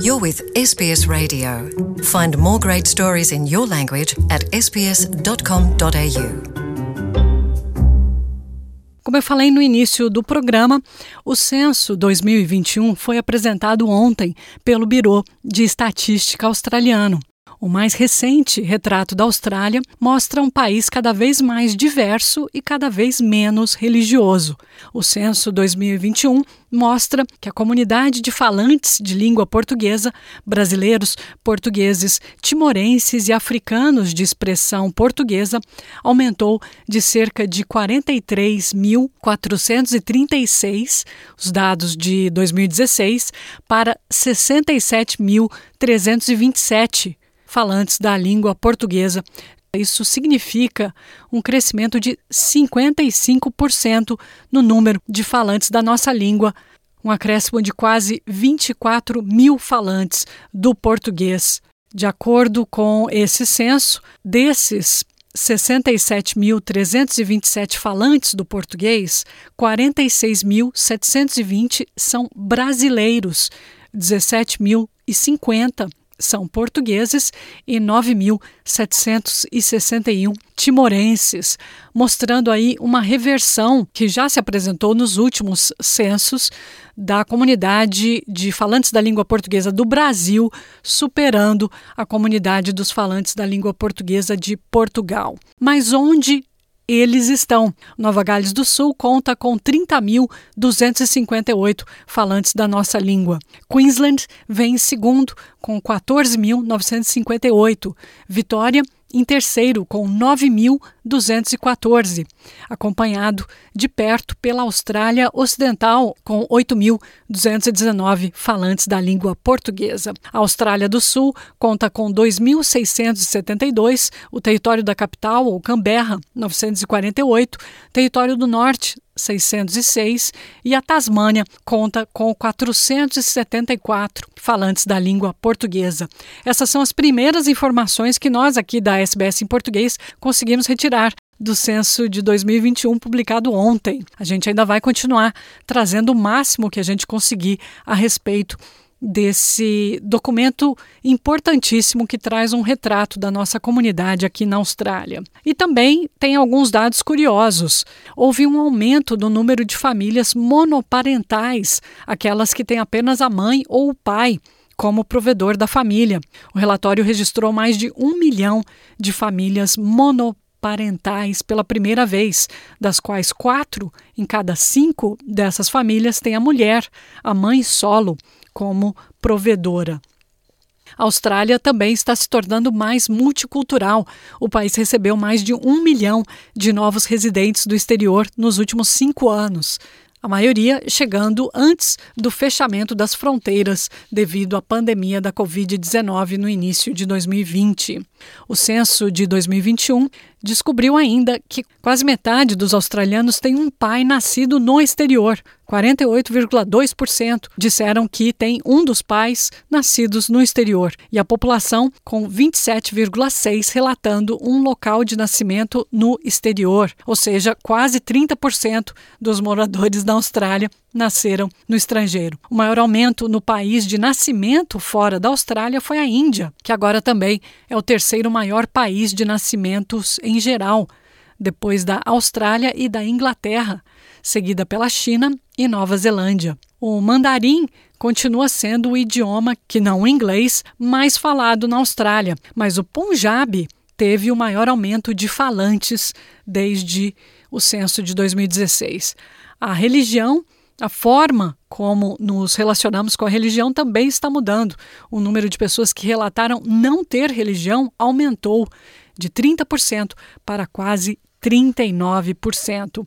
You're with SBS Radio. Find more great stories in your language at sbs.com.au. Como eu falei no início do programa, o censo 2021 foi apresentado ontem pelo Biro de Estatística Australiano. O mais recente retrato da Austrália mostra um país cada vez mais diverso e cada vez menos religioso. O censo 2021 mostra que a comunidade de falantes de língua portuguesa, brasileiros, portugueses, timorenses e africanos de expressão portuguesa, aumentou de cerca de 43.436, os dados de 2016, para 67.327 falantes da língua portuguesa. Isso significa um crescimento de 55% no número de falantes da nossa língua, um acréscimo de quase 24 mil falantes do português. De acordo com esse censo, desses 67.327 falantes do português, 46.720 são brasileiros, 17.050 são portugueses e 9.761 timorenses, mostrando aí uma reversão que já se apresentou nos últimos censos da comunidade de falantes da língua portuguesa do Brasil, superando a comunidade dos falantes da língua portuguesa de Portugal. Mas onde eles estão. Nova Gales do Sul conta com 30.258 falantes da nossa língua. Queensland vem em segundo, com 14.958. Vitória em terceiro, com 9.214, acompanhado de perto pela Austrália Ocidental, com 8.219 falantes da língua portuguesa. A Austrália do Sul conta com 2.672, o território da capital, ou Canberra, 948, território do Norte, 606 e a Tasmânia conta com 474 falantes da língua portuguesa. Essas são as primeiras informações que nós aqui da SBS em português conseguimos retirar do censo de 2021 publicado ontem. A gente ainda vai continuar trazendo o máximo que a gente conseguir a respeito desse documento importantíssimo que traz um retrato da nossa comunidade aqui na Austrália. E também tem alguns dados curiosos. Houve um aumento no número de famílias monoparentais, aquelas que têm apenas a mãe ou o pai como provedor da família. O relatório registrou mais de um milhão de famílias monoparentais pela primeira vez, das quais quatro em cada cinco dessas famílias têm a mulher, a mãe solo, como provedora. A Austrália também está se tornando mais multicultural. O país recebeu mais de um milhão de novos residentes do exterior nos últimos cinco anos a maioria chegando antes do fechamento das fronteiras devido à pandemia da Covid-19 no início de 2020. O censo de 2021 descobriu ainda que quase metade dos australianos tem um pai nascido no exterior. 48,2% disseram que tem um dos pais nascidos no exterior, e a população, com 27,6% relatando um local de nascimento no exterior, ou seja, quase 30% dos moradores da Austrália nasceram no estrangeiro. O maior aumento no país de nascimento fora da Austrália foi a Índia, que agora também é o terceiro maior país de nascimentos em geral, depois da Austrália e da Inglaterra, seguida pela China e Nova Zelândia. O mandarim continua sendo o idioma, que não o inglês, mais falado na Austrália, mas o Punjabi teve o maior aumento de falantes desde o censo de 2016. A religião a forma como nos relacionamos com a religião também está mudando. O número de pessoas que relataram não ter religião aumentou de 30% para quase 39%.